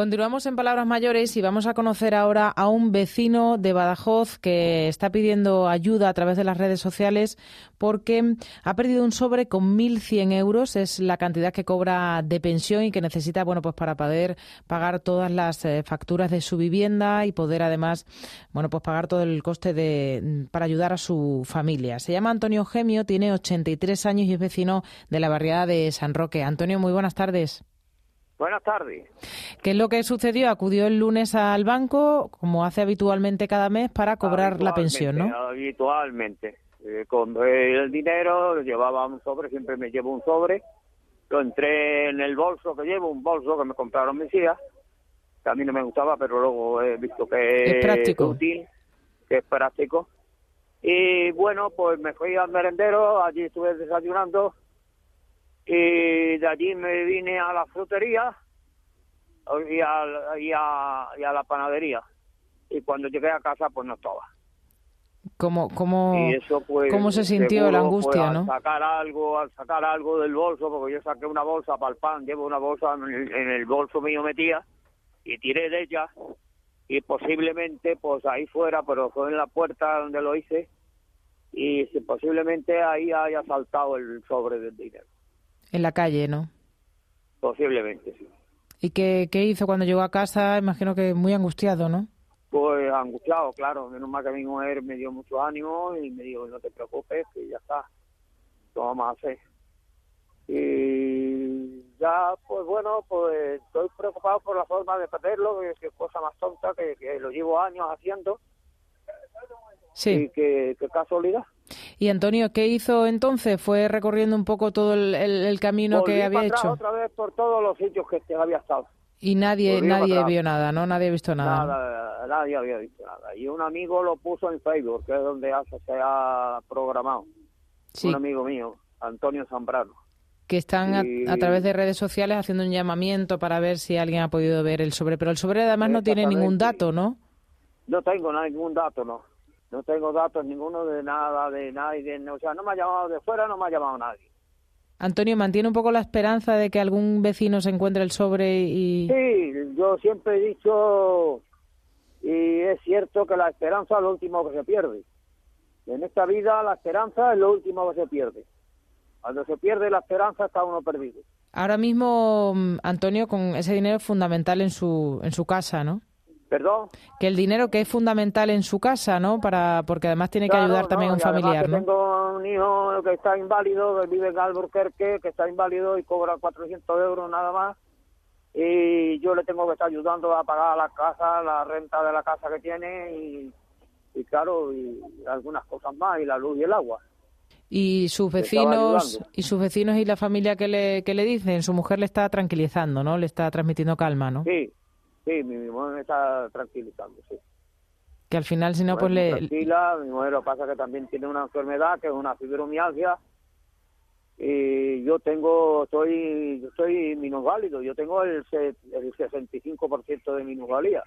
Continuamos en Palabras Mayores y vamos a conocer ahora a un vecino de Badajoz que está pidiendo ayuda a través de las redes sociales porque ha perdido un sobre con 1.100 euros. Es la cantidad que cobra de pensión y que necesita, bueno, pues para poder pagar todas las eh, facturas de su vivienda y poder además, bueno, pues pagar todo el coste de para ayudar a su familia. Se llama Antonio Gemio, tiene 83 años y es vecino de la barriada de San Roque. Antonio, muy buenas tardes. Buenas tardes. ¿Qué es lo que sucedió? Acudió el lunes al banco, como hace habitualmente cada mes, para cobrar la pensión, ¿no? Habitualmente. Eh, con el dinero, llevaba un sobre, siempre me llevo un sobre. Lo entré en el bolso que llevo, un bolso que me compraron mis hijas. Que a mí no me gustaba, pero luego he visto que es, práctico. útil, que es práctico. Y bueno, pues me fui al merendero, allí estuve desayunando y de allí me vine a la frutería y a, y a, la panadería y cuando llegué a casa pues no estaba ¿Cómo, cómo, pues, ¿Cómo se sintió la angustia, al no? sacar algo, al sacar algo del bolso, porque yo saqué una bolsa para el pan, llevo una bolsa en el, en el bolso mío metía y tiré de ella y posiblemente pues ahí fuera, pero fue en la puerta donde lo hice y posiblemente ahí haya saltado el sobre del dinero. En la calle, ¿no? Posiblemente, sí. ¿Y qué, qué hizo cuando llegó a casa? Imagino que muy angustiado, ¿no? Pues angustiado, claro. Menos mal que mi mujer me dio mucho ánimo y me dijo, no te preocupes, que ya está. Lo vamos a hacer. Y ya, pues bueno, pues estoy preocupado por la forma de perderlo, que es cosa más tonta, que, que lo llevo años haciendo. Sí. Y que casualidad. Y Antonio, ¿qué hizo entonces? ¿Fue recorriendo un poco todo el, camino que había hecho? otra vez por todos los sitios que había estado. Y nadie nadie vio nada, ¿no? Nadie ha visto nada. Nada, nadie había visto nada. Y un amigo lo puso en Facebook, que es donde se ha programado. Sí. Un amigo mío, Antonio Zambrano. Que están a, través de redes sociales haciendo un llamamiento para ver si alguien ha podido ver el sobre. Pero el sobre además no tiene ningún dato, ¿no? No tengo ningún dato, no no tengo datos ninguno de nada, de nadie, o sea, no me ha llamado de fuera, no me ha llamado nadie. Antonio, ¿mantiene un poco la esperanza de que algún vecino se encuentre el sobre y...? Sí, yo siempre he dicho, y es cierto que la esperanza es lo último que se pierde. En esta vida la esperanza es lo último que se pierde. Cuando se pierde la esperanza está uno perdido. Ahora mismo, mm, Antonio, con ese dinero es fundamental en su, en su casa, ¿no? ¿Perdón? Que el dinero que es fundamental en su casa, ¿no? Para porque además tiene que ayudar también a un familiar, ¿no? Tengo un hijo que está inválido, que vive en Albuquerque, que está inválido y cobra 400 euros nada más. Y yo le tengo que estar ayudando a pagar la casa, la renta de la casa que tiene y, y claro, y algunas cosas más, y la luz y el agua. Y sus vecinos y sus vecinos y la familia que le, que le dicen, su mujer le está tranquilizando, ¿no? Le está transmitiendo calma, ¿no? Sí, Sí, mi, mujer me está tranquilizando, sí. Que al final, si no, pues le... Tranquila, mi mujer lo pasa que también tiene una enfermedad, que es una fibromialgia, y yo tengo, estoy, soy minusválido, yo tengo el, el 65% de minusvalía.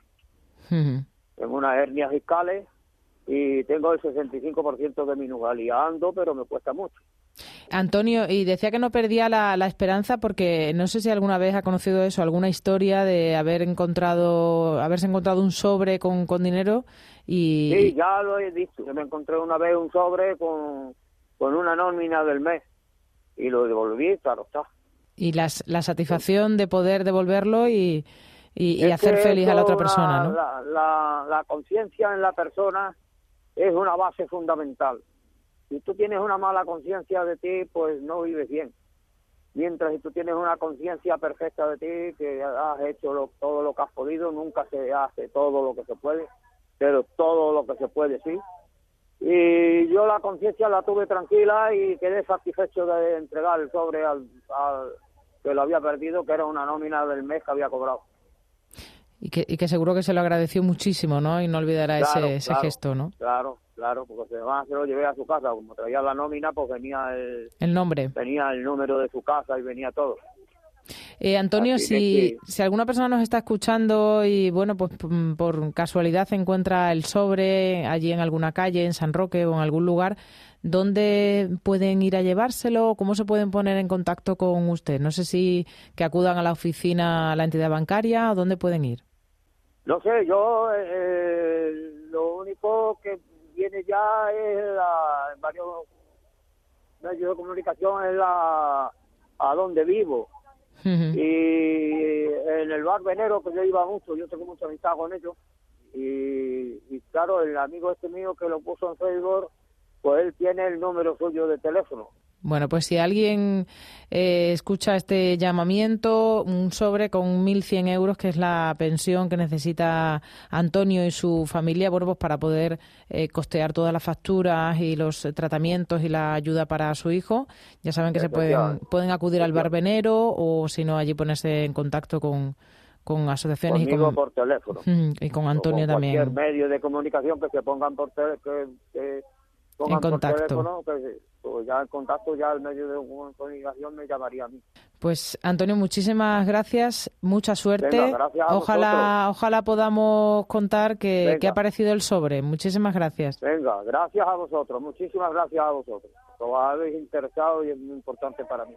Tengo unas hernias fiscales y tengo el 65% de minusvalía. Ando, pero me cuesta mucho. Antonio, y decía que no perdía la, esperanza porque no sé si alguna vez ha conocido eso, alguna historia de haber encontrado, haberse encontrado un sobre con, con dinero y... Sí, ya lo he visto. Yo me encontré una vez un sobre con, con una nómina del mes y lo devolví, claro está. Y las, la satisfacción de poder devolverlo y, y, hacer feliz a la otra persona, ¿no? La, la, la conciencia en la persona es una base fundamental si tú tienes una mala conciencia de ti, pues no vives bien. Mientras si tú tienes una conciencia perfecta de ti, que has hecho todo lo que has podido, nunca se hace todo lo que se puede, pero todo lo que se puede sí. Y yo la conciencia la tuve tranquila y quedé satisfecho de entregar el sobre al, que lo había perdido, que era una nómina del mes que había cobrado. Y que, y que seguro que se lo agradeció muchísimo, ¿no? Y no olvidará ese, ese gesto, ¿no? Claro, Claro, porque además se lo llevé a su casa, como traía la nómina, pues venía el, el nombre. Venía el número de su casa y venía todo. Eh, Antonio, si, si alguna persona nos está escuchando y, bueno, pues por casualidad se encuentra el sobre allí en alguna calle, en San Roque o en algún lugar, ¿dónde pueden ir a llevárselo? ¿Cómo se pueden poner en contacto con usted? No sé si que acudan a la oficina, a la entidad bancaria o dónde pueden ir. No sé, yo eh, lo único que viene ya es la, en varios medios de comunicación es la a donde vivo y en el bar Venero, que yo iba mucho, yo tengo mucha amistad con ellos. Y, y claro, el amigo este mío que lo puso en Facebook, pues él tiene el número suyo de teléfono. Bueno, pues si alguien eh, escucha este llamamiento, un sobre con 1.100 euros, que es la pensión que necesita Antonio y su familia, bueno, pues para poder eh, costear todas las facturas y los tratamientos y la ayuda para su hijo, ya saben que se pueden, pueden acudir al barbenero o si no, allí ponerse en contacto con, con asociaciones y con, por teléfono. Y con Antonio también. Cualquier medio de comunicación que se pongan por teléfono. en contacto. Pues ya en contacto, ya el medio de comunicación me llamaría a mí. Pues Antonio, muchísimas gracias, mucha suerte. ojalá, ojalá podamos contar que, que, ha aparecido el sobre. Muchísimas gracias. Venga, gracias a vosotros, muchísimas gracias a vosotros. Os habéis interesado y es muy importante para mí.